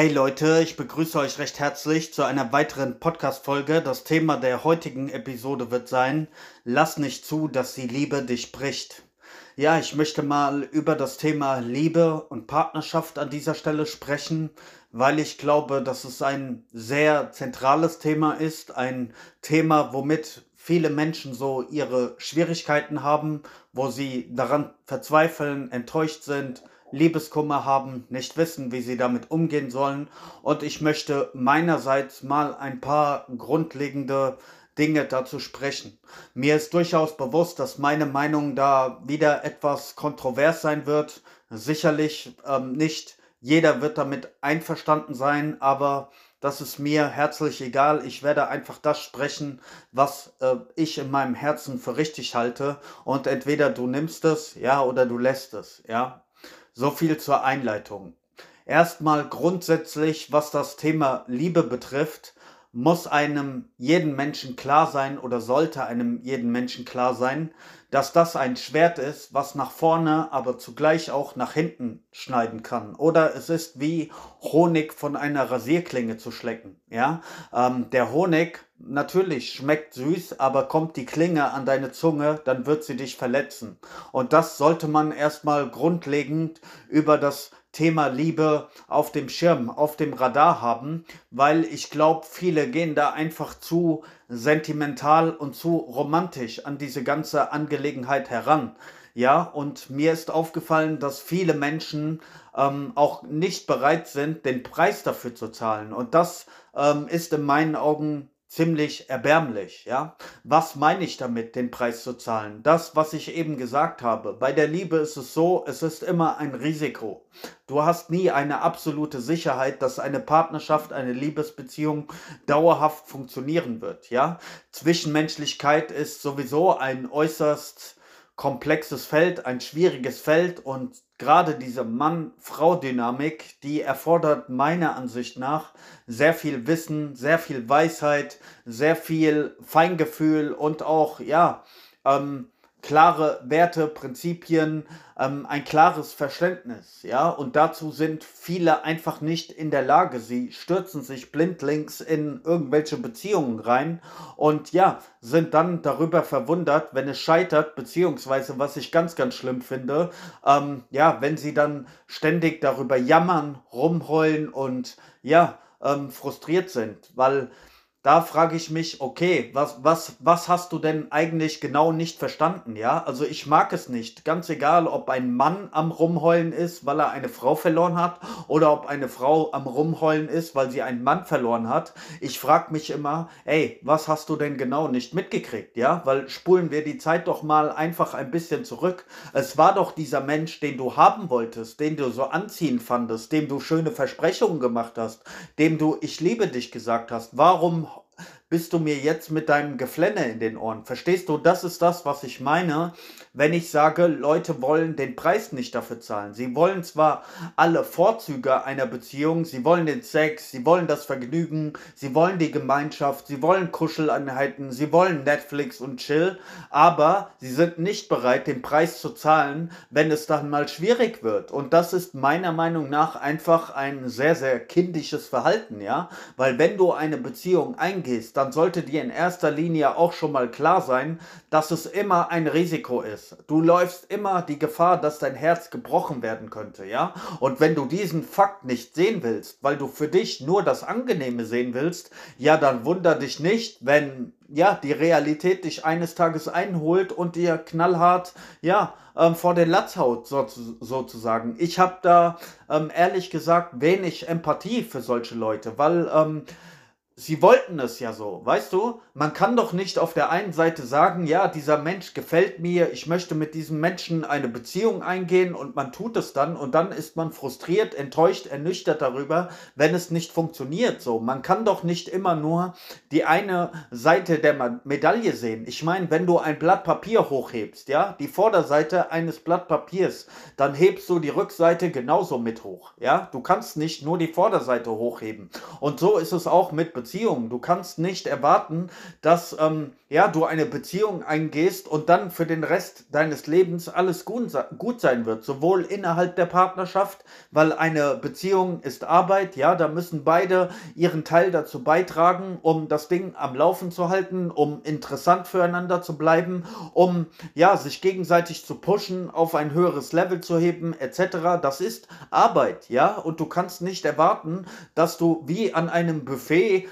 Hey Leute, ich begrüße euch recht herzlich zu einer weiteren Podcast-Folge. Das Thema der heutigen Episode wird sein: Lass nicht zu, dass die Liebe dich bricht. Ja, ich möchte mal über das Thema Liebe und Partnerschaft an dieser Stelle sprechen, weil ich glaube, dass es ein sehr zentrales Thema ist. Ein Thema, womit viele Menschen so ihre Schwierigkeiten haben, wo sie daran verzweifeln, enttäuscht sind, Liebeskummer haben, nicht wissen, wie sie damit umgehen sollen. Und ich möchte meinerseits mal ein paar grundlegende Dinge dazu sprechen. Mir ist durchaus bewusst, dass meine Meinung da wieder etwas kontrovers sein wird. Sicherlich ähm, nicht jeder wird damit einverstanden sein, aber das ist mir herzlich egal. Ich werde einfach das sprechen, was äh, ich in meinem Herzen für richtig halte. Und entweder du nimmst es, ja, oder du lässt es, ja. So viel zur Einleitung. Erstmal grundsätzlich, was das Thema Liebe betrifft, muss einem jeden Menschen klar sein oder sollte einem jeden Menschen klar sein, dass das ein Schwert ist, was nach vorne, aber zugleich auch nach hinten schneiden kann. Oder es ist wie Honig von einer Rasierklinge zu schlecken. Ja, ähm, der Honig natürlich schmeckt süß, aber kommt die Klinge an deine Zunge, dann wird sie dich verletzen. Und das sollte man erstmal grundlegend über das Thema Liebe auf dem Schirm, auf dem Radar haben, weil ich glaube, viele gehen da einfach zu sentimental und zu romantisch an diese ganze Angelegenheit heran. Ja, und mir ist aufgefallen, dass viele Menschen ähm, auch nicht bereit sind, den Preis dafür zu zahlen. Und das ähm, ist in meinen Augen ziemlich erbärmlich, ja. Was meine ich damit, den Preis zu zahlen? Das, was ich eben gesagt habe. Bei der Liebe ist es so, es ist immer ein Risiko. Du hast nie eine absolute Sicherheit, dass eine Partnerschaft, eine Liebesbeziehung dauerhaft funktionieren wird, ja. Zwischenmenschlichkeit ist sowieso ein äußerst komplexes Feld, ein schwieriges Feld und gerade diese Mann-Frau-Dynamik, die erfordert meiner Ansicht nach sehr viel Wissen, sehr viel Weisheit, sehr viel Feingefühl und auch, ja, ähm, klare Werte, Prinzipien, ähm, ein klares Verständnis, ja, und dazu sind viele einfach nicht in der Lage. Sie stürzen sich blindlings in irgendwelche Beziehungen rein und ja, sind dann darüber verwundert, wenn es scheitert, beziehungsweise was ich ganz, ganz schlimm finde, ähm, ja, wenn sie dann ständig darüber jammern, rumheulen und ja, ähm, frustriert sind, weil da frage ich mich, okay, was, was, was hast du denn eigentlich genau nicht verstanden, ja? Also ich mag es nicht. Ganz egal, ob ein Mann am Rumheulen ist, weil er eine Frau verloren hat, oder ob eine Frau am Rumheulen ist, weil sie einen Mann verloren hat. Ich frage mich immer, ey, was hast du denn genau nicht mitgekriegt, ja? Weil spulen wir die Zeit doch mal einfach ein bisschen zurück. Es war doch dieser Mensch, den du haben wolltest, den du so anziehen fandest, dem du schöne Versprechungen gemacht hast, dem du ich liebe dich gesagt hast. Warum bist du mir jetzt mit deinem Geflenne in den Ohren. Verstehst du, das ist das, was ich meine, wenn ich sage, Leute wollen den Preis nicht dafür zahlen. Sie wollen zwar alle Vorzüge einer Beziehung, sie wollen den Sex, sie wollen das Vergnügen, sie wollen die Gemeinschaft, sie wollen Kuschelanheiten, sie wollen Netflix und Chill, aber sie sind nicht bereit, den Preis zu zahlen, wenn es dann mal schwierig wird. Und das ist meiner Meinung nach einfach ein sehr, sehr kindisches Verhalten, ja, weil wenn du eine Beziehung eingehst, dann sollte dir in erster Linie auch schon mal klar sein, dass es immer ein Risiko ist. Du läufst immer die Gefahr, dass dein Herz gebrochen werden könnte, ja? Und wenn du diesen Fakt nicht sehen willst, weil du für dich nur das Angenehme sehen willst, ja, dann wunder dich nicht, wenn ja, die Realität dich eines Tages einholt und dir knallhart, ja, ähm, vor den Latz haut, so, sozusagen. Ich habe da ähm, ehrlich gesagt wenig Empathie für solche Leute, weil ähm, Sie wollten es ja so, weißt du? Man kann doch nicht auf der einen Seite sagen, ja, dieser Mensch gefällt mir, ich möchte mit diesem Menschen eine Beziehung eingehen und man tut es dann und dann ist man frustriert, enttäuscht, ernüchtert darüber, wenn es nicht funktioniert. So, man kann doch nicht immer nur die eine Seite der Medaille sehen. Ich meine, wenn du ein Blatt Papier hochhebst, ja, die Vorderseite eines Blatt Papiers, dann hebst du die Rückseite genauso mit hoch, ja? Du kannst nicht nur die Vorderseite hochheben. Und so ist es auch mit Beziehungen Beziehung. Du kannst nicht erwarten, dass ähm, ja, du eine Beziehung eingehst und dann für den Rest deines Lebens alles gut, gut sein wird. Sowohl innerhalb der Partnerschaft, weil eine Beziehung ist Arbeit, ja, da müssen beide ihren Teil dazu beitragen, um das Ding am Laufen zu halten, um interessant füreinander zu bleiben, um ja, sich gegenseitig zu pushen, auf ein höheres Level zu heben, etc. Das ist Arbeit, ja, und du kannst nicht erwarten, dass du wie an einem Buffet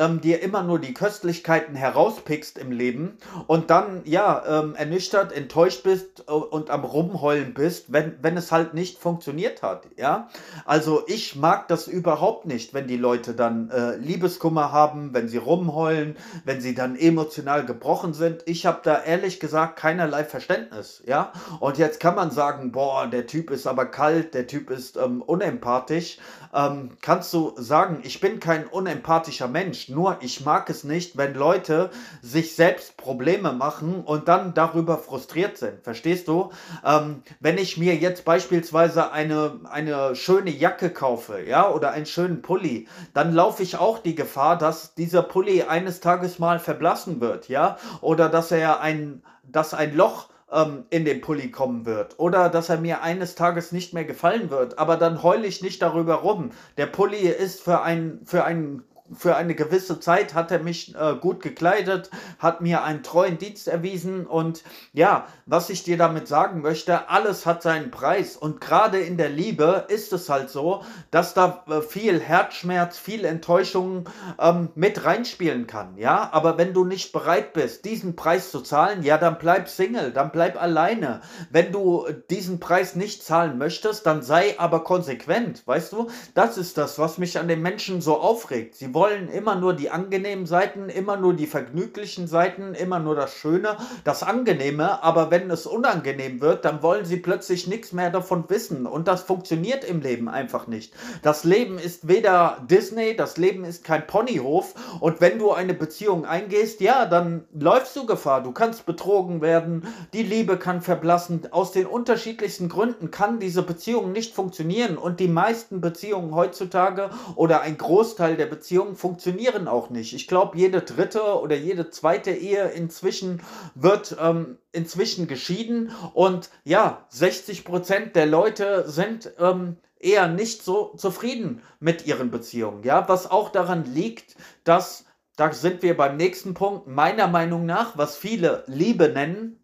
ähm, dir immer nur die Köstlichkeiten herauspickst im Leben und dann, ja, ähm, ernüchtert, enttäuscht bist äh, und am Rumheulen bist, wenn, wenn es halt nicht funktioniert hat, ja. Also ich mag das überhaupt nicht, wenn die Leute dann äh, Liebeskummer haben, wenn sie rumheulen, wenn sie dann emotional gebrochen sind. Ich habe da ehrlich gesagt keinerlei Verständnis, ja. Und jetzt kann man sagen, boah, der Typ ist aber kalt, der Typ ist ähm, unempathisch. Ähm, kannst du sagen, ich bin kein unempathischer Mensch, nur ich mag es nicht, wenn Leute sich selbst Probleme machen und dann darüber frustriert sind. Verstehst du? Ähm, wenn ich mir jetzt beispielsweise eine, eine schöne Jacke kaufe, ja, oder einen schönen Pulli, dann laufe ich auch die Gefahr, dass dieser Pulli eines Tages mal verblassen wird, ja, oder dass er ein, dass ein Loch ähm, in den Pulli kommen wird oder dass er mir eines Tages nicht mehr gefallen wird, aber dann heule ich nicht darüber rum. Der Pulli ist für ein für einen für eine gewisse Zeit hat er mich äh, gut gekleidet, hat mir einen treuen Dienst erwiesen und ja, was ich dir damit sagen möchte, alles hat seinen Preis und gerade in der Liebe ist es halt so, dass da äh, viel Herzschmerz, viel Enttäuschung ähm, mit reinspielen kann, ja, aber wenn du nicht bereit bist, diesen Preis zu zahlen, ja, dann bleib Single, dann bleib alleine. Wenn du diesen Preis nicht zahlen möchtest, dann sei aber konsequent, weißt du? Das ist das, was mich an den Menschen so aufregt. Sie wollen wollen immer nur die angenehmen Seiten, immer nur die vergnüglichen Seiten, immer nur das Schöne, das Angenehme, aber wenn es unangenehm wird, dann wollen sie plötzlich nichts mehr davon wissen. Und das funktioniert im Leben einfach nicht. Das Leben ist weder Disney, das Leben ist kein Ponyhof. Und wenn du eine Beziehung eingehst, ja, dann läufst du Gefahr, du kannst betrogen werden, die Liebe kann verblassen, aus den unterschiedlichsten Gründen kann diese Beziehung nicht funktionieren. Und die meisten Beziehungen heutzutage oder ein Großteil der Beziehungen Beziehungen funktionieren auch nicht. Ich glaube, jede dritte oder jede zweite Ehe inzwischen wird ähm, inzwischen geschieden und ja, 60 Prozent der Leute sind ähm, eher nicht so zufrieden mit ihren Beziehungen. Ja, was auch daran liegt, dass da sind wir beim nächsten Punkt. Meiner Meinung nach, was viele Liebe nennen,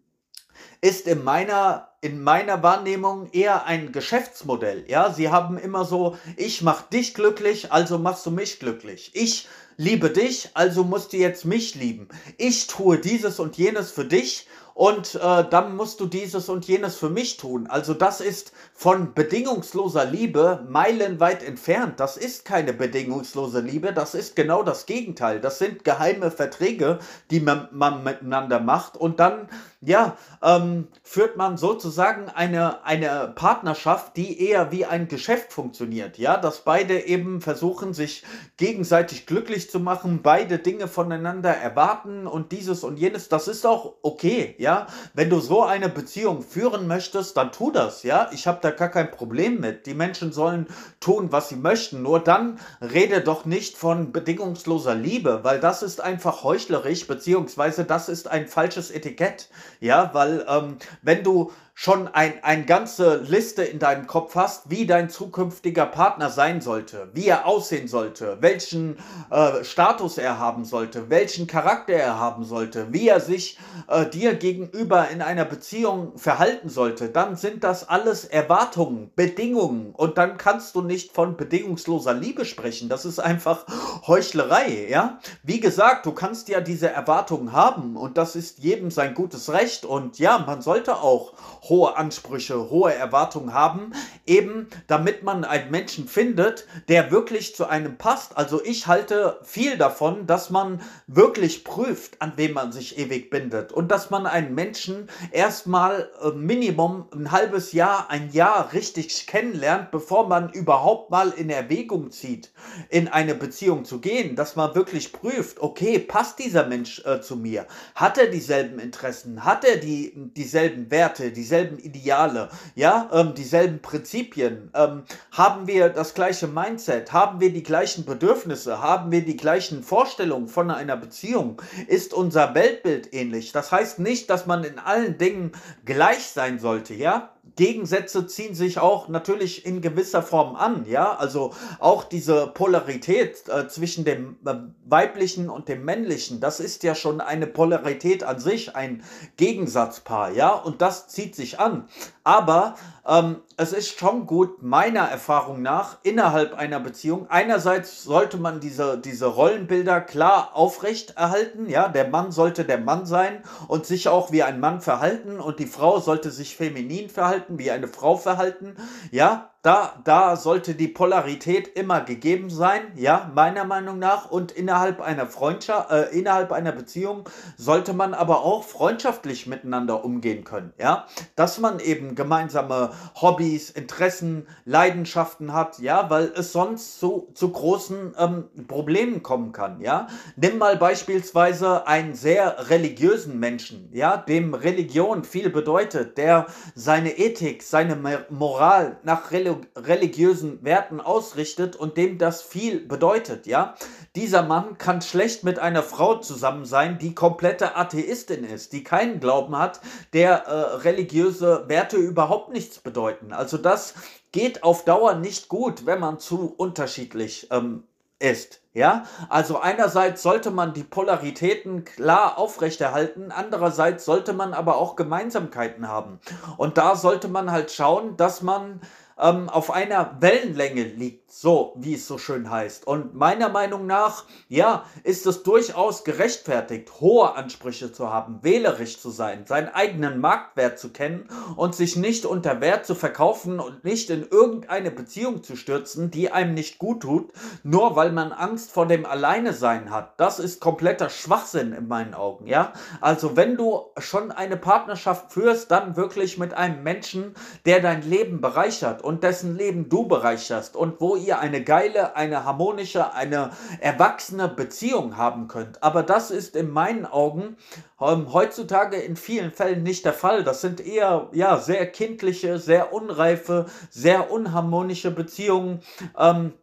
ist in meiner, in meiner Wahrnehmung eher ein Geschäftsmodell. Ja, sie haben immer so, ich mach dich glücklich, also machst du mich glücklich. Ich liebe dich, also musst du jetzt mich lieben. Ich tue dieses und jenes für dich und äh, dann musst du dieses und jenes für mich tun. Also das ist von bedingungsloser Liebe meilenweit entfernt. Das ist keine bedingungslose Liebe, das ist genau das Gegenteil. Das sind geheime Verträge, die man, man miteinander macht und dann ja, ähm, führt man sozusagen eine, eine Partnerschaft, die eher wie ein Geschäft funktioniert. Ja, dass beide eben versuchen, sich gegenseitig glücklich zu machen, beide Dinge voneinander erwarten und dieses und jenes. Das ist auch okay. Ja, wenn du so eine Beziehung führen möchtest, dann tu das. Ja, ich habe da gar kein Problem mit. Die Menschen sollen tun, was sie möchten. Nur dann rede doch nicht von bedingungsloser Liebe, weil das ist einfach heuchlerisch, beziehungsweise das ist ein falsches Etikett. Ja, weil ähm, wenn du schon ein, eine ganze Liste in deinem Kopf hast, wie dein zukünftiger Partner sein sollte, wie er aussehen sollte, welchen äh, Status er haben sollte, welchen Charakter er haben sollte, wie er sich äh, dir gegenüber in einer Beziehung verhalten sollte, dann sind das alles Erwartungen, Bedingungen und dann kannst du nicht von bedingungsloser Liebe sprechen. Das ist einfach Heuchlerei, ja? Wie gesagt, du kannst ja diese Erwartungen haben und das ist jedem sein gutes Recht und ja, man sollte auch hohe Ansprüche, hohe Erwartungen haben, eben damit man einen Menschen findet, der wirklich zu einem passt. Also ich halte viel davon, dass man wirklich prüft, an wem man sich ewig bindet und dass man einen Menschen erstmal äh, Minimum ein halbes Jahr, ein Jahr richtig kennenlernt, bevor man überhaupt mal in Erwägung zieht, in eine Beziehung zu gehen, dass man wirklich prüft, okay, passt dieser Mensch äh, zu mir? Hat er dieselben Interessen? Hat er die, dieselben Werte, dieselben Ideale, ja, ähm, dieselben Prinzipien? Ähm, haben wir das gleiche Mindset? Haben wir die gleichen Bedürfnisse? Haben wir die gleichen Vorstellungen von einer Beziehung? Ist unser Weltbild ähnlich? Das heißt nicht, dass man in allen Dingen gleich sein sollte, ja? Gegensätze ziehen sich auch natürlich in gewisser Form an, ja, also auch diese Polarität äh, zwischen dem äh, weiblichen und dem männlichen, das ist ja schon eine Polarität an sich, ein Gegensatzpaar, ja, und das zieht sich an. Aber ähm, es ist schon gut, meiner Erfahrung nach, innerhalb einer Beziehung. Einerseits sollte man diese, diese Rollenbilder klar aufrechterhalten. Ja, der Mann sollte der Mann sein und sich auch wie ein Mann verhalten und die Frau sollte sich feminin verhalten, wie eine Frau verhalten. Ja, da, da sollte die Polarität immer gegeben sein, ja, meiner Meinung nach. Und innerhalb einer Freundschaft, äh, innerhalb einer Beziehung sollte man aber auch freundschaftlich miteinander umgehen können, ja. Dass man eben gemeinsame Hobbys, Interessen, Leidenschaften hat, ja, weil es sonst zu, zu großen ähm, Problemen kommen kann, ja. Nimm mal beispielsweise einen sehr religiösen Menschen, ja, dem Religion viel bedeutet, der seine Ethik, seine Moral nach religiösen Werten ausrichtet und dem das viel bedeutet, ja. Dieser Mann kann schlecht mit einer Frau zusammen sein, die komplette Atheistin ist, die keinen Glauben hat, der äh, religiöse Werte überhaupt nichts bedeuten. Also das geht auf Dauer nicht gut, wenn man zu unterschiedlich ähm, ist. Ja, also einerseits sollte man die Polaritäten klar aufrechterhalten, andererseits sollte man aber auch Gemeinsamkeiten haben. Und da sollte man halt schauen, dass man ähm, auf einer Wellenlänge liegt, so wie es so schön heißt. Und meiner Meinung nach, ja, ist es durchaus gerechtfertigt, hohe Ansprüche zu haben, wählerisch zu sein, seinen eigenen Marktwert zu kennen und sich nicht unter Wert zu verkaufen und nicht in irgendeine Beziehung zu stürzen, die einem nicht gut tut, nur weil man Angst vor dem Alleinesein hat. Das ist kompletter Schwachsinn in meinen Augen, ja. Also wenn du schon eine Partnerschaft führst, dann wirklich mit einem Menschen, der dein Leben bereichert und dessen Leben du bereicherst und wo ihr eine geile, eine harmonische, eine erwachsene Beziehung haben könnt. Aber das ist in meinen Augen ähm, heutzutage in vielen Fällen nicht der Fall. Das sind eher ja sehr kindliche, sehr unreife, sehr unharmonische Beziehungen. Ähm,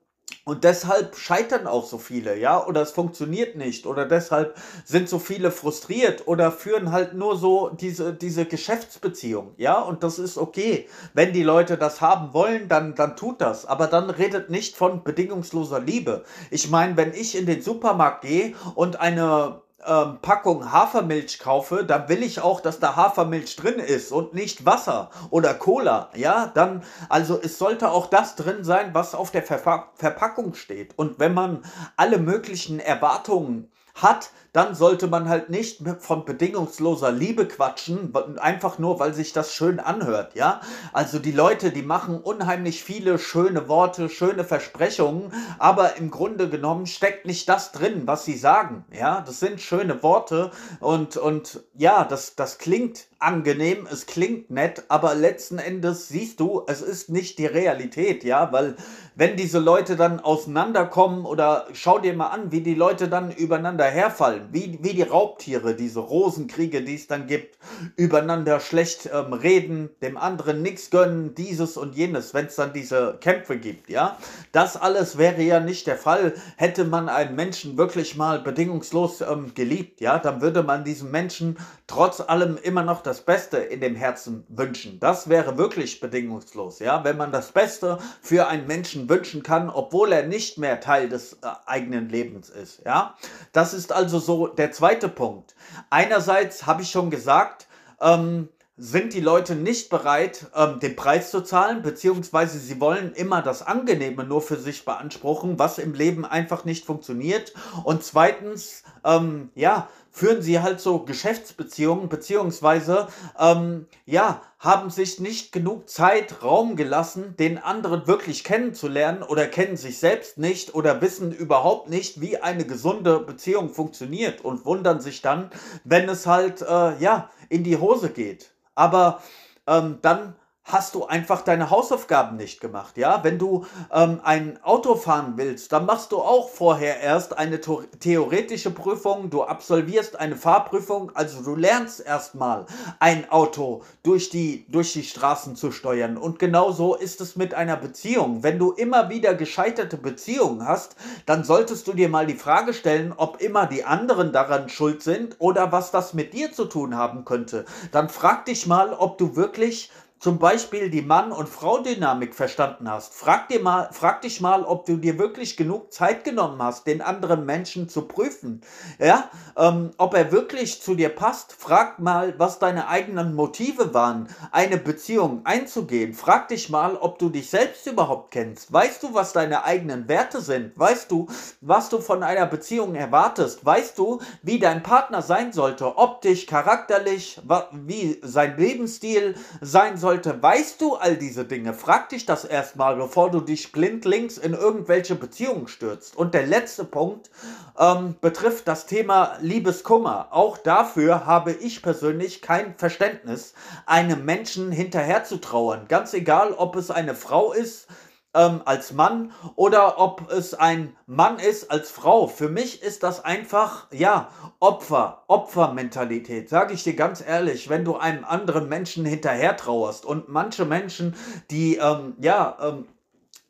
und deshalb scheitern auch so viele, ja, oder es funktioniert nicht, oder deshalb sind so viele frustriert oder führen halt nur so diese, diese Geschäftsbeziehung, ja, und das ist okay. Wenn die Leute das haben wollen, dann, dann tut das, aber dann redet nicht von bedingungsloser Liebe. Ich meine, wenn ich in den Supermarkt gehe und eine ähm, Packung Hafermilch kaufe, dann will ich auch, dass da Hafermilch drin ist und nicht Wasser oder Cola. Ja, dann, also es sollte auch das drin sein, was auf der Verpa Verpackung steht. Und wenn man alle möglichen Erwartungen hat, dann sollte man halt nicht von bedingungsloser Liebe quatschen, einfach nur, weil sich das schön anhört, ja? Also die Leute, die machen unheimlich viele schöne Worte, schöne Versprechungen, aber im Grunde genommen steckt nicht das drin, was sie sagen, ja? Das sind schöne Worte und, und ja, das, das klingt angenehm, es klingt nett, aber letzten Endes siehst du, es ist nicht die Realität, ja, weil wenn diese Leute dann auseinanderkommen oder schau dir mal an, wie die Leute dann übereinander herfallen, wie, wie die Raubtiere, diese Rosenkriege, die es dann gibt, übereinander schlecht ähm, reden, dem anderen nichts gönnen, dieses und jenes, wenn es dann diese Kämpfe gibt, ja, das alles wäre ja nicht der Fall, hätte man einen Menschen wirklich mal bedingungslos ähm, geliebt, ja, dann würde man diesem Menschen trotz allem immer noch das das Beste in dem Herzen wünschen. Das wäre wirklich bedingungslos, ja, wenn man das Beste für einen Menschen wünschen kann, obwohl er nicht mehr Teil des äh, eigenen Lebens ist, ja. Das ist also so der zweite Punkt. Einerseits habe ich schon gesagt, ähm, sind die Leute nicht bereit, ähm, den Preis zu zahlen, beziehungsweise sie wollen immer das Angenehme nur für sich beanspruchen, was im Leben einfach nicht funktioniert. Und zweitens, ähm, ja, führen sie halt so Geschäftsbeziehungen, beziehungsweise, ähm, ja, haben sich nicht genug Zeit, Raum gelassen, den anderen wirklich kennenzulernen oder kennen sich selbst nicht oder wissen überhaupt nicht, wie eine gesunde Beziehung funktioniert und wundern sich dann, wenn es halt, äh, ja, in die Hose geht. Aber ähm, dann hast du einfach deine Hausaufgaben nicht gemacht. Ja, wenn du ähm, ein Auto fahren willst, dann machst du auch vorher erst eine theoretische Prüfung, du absolvierst eine Fahrprüfung, also du lernst erstmal ein Auto durch die, durch die Straßen zu steuern. Und genauso ist es mit einer Beziehung. Wenn du immer wieder gescheiterte Beziehungen hast, dann solltest du dir mal die Frage stellen, ob immer die anderen daran schuld sind oder was das mit dir zu tun haben könnte. Dann frag dich mal, ob du wirklich zum Beispiel die Mann- und Frau-Dynamik verstanden hast. Frag, dir mal, frag dich mal, ob du dir wirklich genug Zeit genommen hast, den anderen Menschen zu prüfen. Ja, ähm, ob er wirklich zu dir passt. Frag mal, was deine eigenen Motive waren, eine Beziehung einzugehen. Frag dich mal, ob du dich selbst überhaupt kennst. Weißt du, was deine eigenen Werte sind? Weißt du, was du von einer Beziehung erwartest? Weißt du, wie dein Partner sein sollte? Optisch, charakterlich, wie sein Lebensstil sein sollte? Sollte, weißt du all diese Dinge? Frag dich das erstmal, bevor du dich blindlings in irgendwelche Beziehungen stürzt. Und der letzte Punkt ähm, betrifft das Thema Liebeskummer. Auch dafür habe ich persönlich kein Verständnis, einem Menschen hinterher zu trauern. Ganz egal, ob es eine Frau ist, ähm, als Mann oder ob es ein Mann ist als Frau. Für mich ist das einfach, ja, Opfer, Opfermentalität. Sage ich dir ganz ehrlich, wenn du einem anderen Menschen hinterher trauerst und manche Menschen, die, ähm, ja, ähm,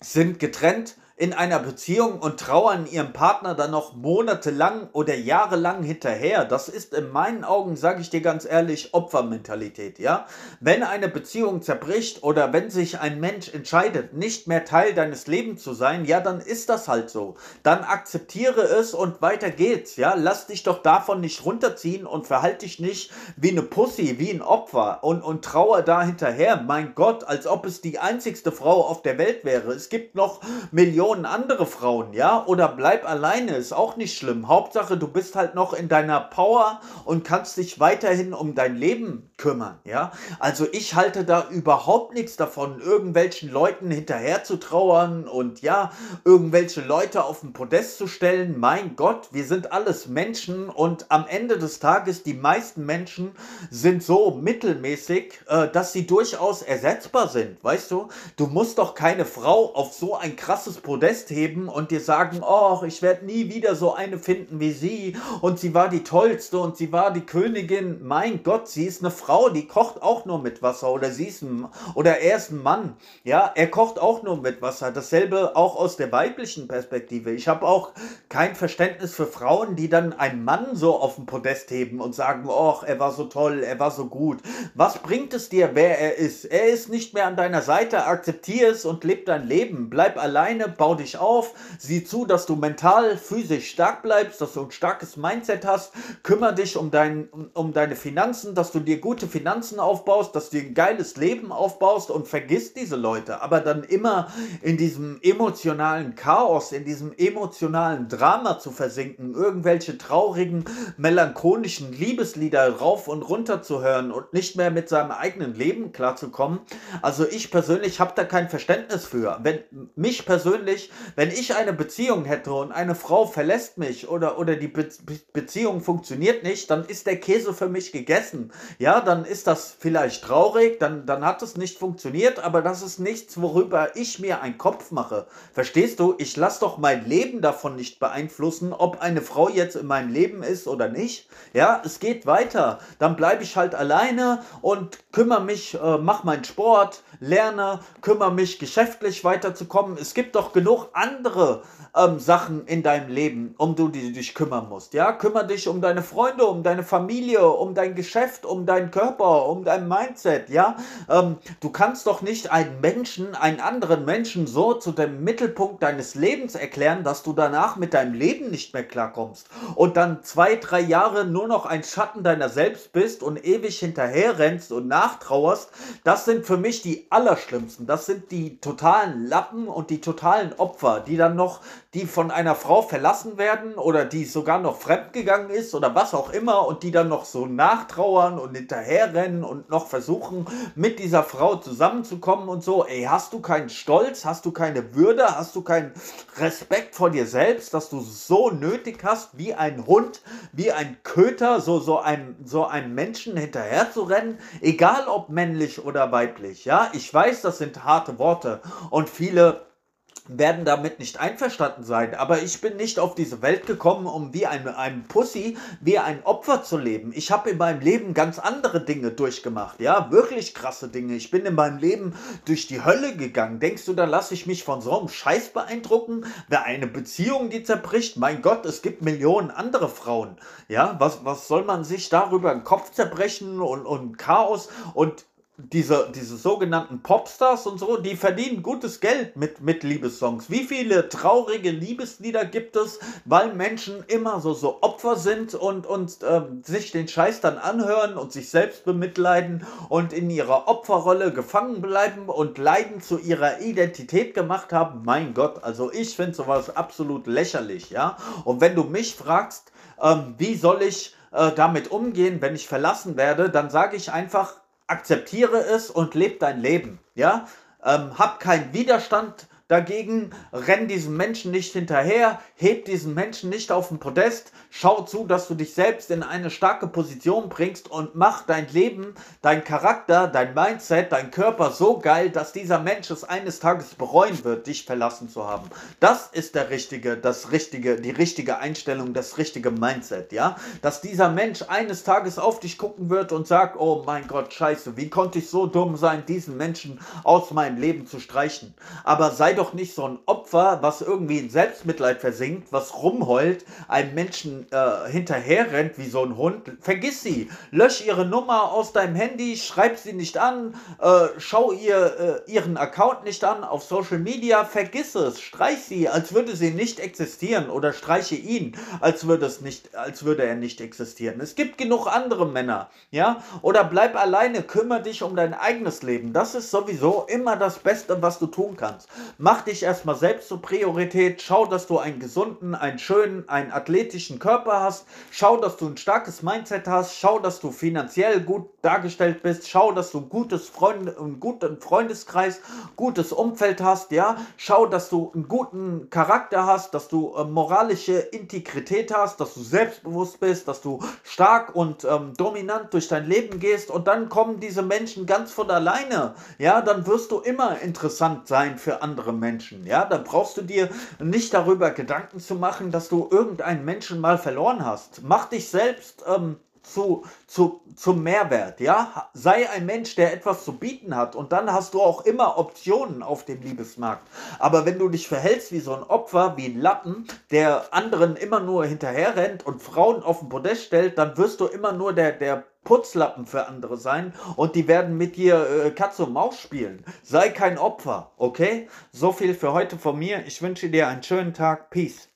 sind getrennt, in einer Beziehung und trauern ihrem Partner dann noch monatelang oder jahrelang hinterher. Das ist in meinen Augen, sage ich dir ganz ehrlich, Opfermentalität, ja? Wenn eine Beziehung zerbricht oder wenn sich ein Mensch entscheidet, nicht mehr Teil deines Lebens zu sein, ja, dann ist das halt so. Dann akzeptiere es und weiter geht's, ja? Lass dich doch davon nicht runterziehen und verhalte dich nicht wie eine Pussy, wie ein Opfer und, und trauer da hinterher. Mein Gott, als ob es die einzigste Frau auf der Welt wäre. Es gibt noch Millionen Millionen andere Frauen, ja? Oder bleib alleine, ist auch nicht schlimm. Hauptsache, du bist halt noch in deiner Power und kannst dich weiterhin um dein Leben kümmern, ja? Also ich halte da überhaupt nichts davon, irgendwelchen Leuten hinterher zu trauern und ja, irgendwelche Leute auf den Podest zu stellen. Mein Gott, wir sind alles Menschen und am Ende des Tages, die meisten Menschen sind so mittelmäßig, äh, dass sie durchaus ersetzbar sind, weißt du? Du musst doch keine Frau auf so ein krasses Podest Podest heben und dir sagen, oh, ich werde nie wieder so eine finden wie sie und sie war die tollste und sie war die Königin. Mein Gott, sie ist eine Frau, die kocht auch nur mit Wasser oder sie ist ein, oder er ist ein Mann. Ja, er kocht auch nur mit Wasser. Dasselbe auch aus der weiblichen Perspektive. Ich habe auch kein Verständnis für Frauen, die dann einen Mann so auf den Podest heben und sagen, oh, er war so toll, er war so gut. Was bringt es dir, wer er ist? Er ist nicht mehr an deiner Seite, akzeptier es und leb dein Leben. Bleib alleine, bau dich auf, sieh zu, dass du mental, physisch stark bleibst, dass du ein starkes Mindset hast, kümmere dich um, dein, um deine Finanzen, dass du dir gute Finanzen aufbaust, dass du dir ein geiles Leben aufbaust und vergiss diese Leute, aber dann immer in diesem emotionalen Chaos, in diesem emotionalen Drama zu versinken, irgendwelche traurigen, melancholischen Liebeslieder rauf und runter zu hören und nicht mehr mit seinem eigenen Leben klarzukommen. Also ich persönlich habe da kein Verständnis für. Wenn mich persönlich ehrlich, wenn ich eine Beziehung hätte und eine Frau verlässt mich oder, oder die Be Beziehung funktioniert nicht, dann ist der Käse für mich gegessen. Ja, dann ist das vielleicht traurig, dann, dann hat es nicht funktioniert, aber das ist nichts, worüber ich mir einen Kopf mache. Verstehst du? Ich lasse doch mein Leben davon nicht beeinflussen, ob eine Frau jetzt in meinem Leben ist oder nicht. Ja, es geht weiter. Dann bleibe ich halt alleine und kümmere mich, äh, mach meinen Sport, lerne, kümmere mich geschäftlich weiterzukommen. Es gibt doch genug andere ähm, Sachen in deinem Leben, um du die dich kümmern musst. Ja, kümmere dich um deine Freunde, um deine Familie, um dein Geschäft, um deinen Körper, um dein Mindset. Ja, ähm, du kannst doch nicht einen Menschen, einen anderen Menschen so zu dem Mittelpunkt deines Lebens erklären, dass du danach mit deinem Leben nicht mehr klarkommst und dann zwei, drei Jahre nur noch ein Schatten deiner selbst bist und ewig hinterher rennst und nachtrauerst. Das sind für mich die allerschlimmsten. Das sind die totalen Lappen und die totalen Opfer, die dann noch, die von einer Frau verlassen werden oder die sogar noch fremdgegangen ist oder was auch immer und die dann noch so nachtrauern und hinterherrennen und noch versuchen, mit dieser Frau zusammenzukommen und so. Ey, hast du keinen Stolz? Hast du keine Würde? Hast du keinen Respekt vor dir selbst, dass du so nötig hast, wie ein Hund, wie ein Köter, so, so ein, so einem Menschen hinterher zu rennen? Egal ob männlich oder weiblich, ja? Ich weiß, das sind harte Worte und viele werden damit nicht einverstanden sein. Aber ich bin nicht auf diese Welt gekommen, um wie ein, ein Pussy, wie ein Opfer zu leben. Ich habe in meinem Leben ganz andere Dinge durchgemacht. Ja, wirklich krasse Dinge. Ich bin in meinem Leben durch die Hölle gegangen. Denkst du, da lasse ich mich von so einem Scheiß beeindrucken? Wer eine Beziehung, die zerbricht? Mein Gott, es gibt Millionen andere Frauen. Ja, was, was soll man sich darüber den Kopf zerbrechen und, und Chaos und diese, diese sogenannten Popstars und so, die verdienen gutes Geld mit, mit Liebessongs. Wie viele traurige Liebeslieder gibt es, weil Menschen immer so, so Opfer sind und, und ähm, sich den Scheiß dann anhören und sich selbst bemitleiden und in ihrer Opferrolle gefangen bleiben und Leiden zu ihrer Identität gemacht haben? Mein Gott, also ich finde sowas absolut lächerlich, ja. Und wenn du mich fragst, ähm, wie soll ich äh, damit umgehen, wenn ich verlassen werde, dann sage ich einfach, akzeptiere es und lebe dein Leben. Ja, ähm, hab keinen Widerstand dagegen, renn diesem Menschen nicht hinterher, heb diesen Menschen nicht auf den Podest, schau zu, dass du dich selbst in eine starke Position bringst und mach dein Leben, dein Charakter, dein Mindset, dein Körper so geil, dass dieser Mensch es eines Tages bereuen wird, dich verlassen zu haben. Das ist der richtige, das richtige, die richtige Einstellung, das richtige Mindset, ja? Dass dieser Mensch eines Tages auf dich gucken wird und sagt, oh mein Gott, scheiße, wie konnte ich so dumm sein, diesen Menschen aus meinem Leben zu streichen? Aber sei doch nicht so ein Opfer, was irgendwie in Selbstmitleid versinkt, was rumheult, einem Menschen äh, hinterher rennt wie so ein Hund. Vergiss sie. Lösch ihre Nummer aus deinem Handy, schreib sie nicht an, äh, schau ihr äh, ihren Account nicht an auf Social Media, vergiss es. Streich sie, als würde sie nicht existieren oder streiche ihn, als würde es nicht, als würde er nicht existieren. Es gibt genug andere Männer, ja? Oder bleib alleine, kümmere dich um dein eigenes Leben. Das ist sowieso immer das Beste, was du tun kannst. Mach dich erstmal selbst zur Priorität. Schau, dass du einen gesunden, einen schönen, einen athletischen Körper hast. Schau, dass du ein starkes Mindset hast. Schau, dass du finanziell gut dargestellt bist. Schau, dass du gutes Freund, einen guten Freundeskreis, gutes Umfeld hast. Ja, schau, dass du einen guten Charakter hast, dass du äh, moralische Integrität hast, dass du selbstbewusst bist, dass du stark und ähm, dominant durch dein Leben gehst. Und dann kommen diese Menschen ganz von alleine. Ja, dann wirst du immer interessant sein für andere Menschen. Ja, da brauchst du dir nicht darüber Gedanken zu machen, dass du irgendeinen Menschen mal verloren hast. Mach dich selbst ähm, zu, zu, zum Mehrwert, ja? Sei ein Mensch, der etwas zu bieten hat und dann hast du auch immer Optionen auf dem Liebesmarkt. Aber wenn du dich verhältst wie so ein Opfer, wie ein Lappen, der anderen immer nur hinterher rennt und Frauen auf den Podest stellt, dann wirst du immer nur der, der Putzlappen für andere sein und die werden mit dir äh, Katze und Maus spielen. Sei kein Opfer, okay? So viel für heute von mir. Ich wünsche dir einen schönen Tag. Peace.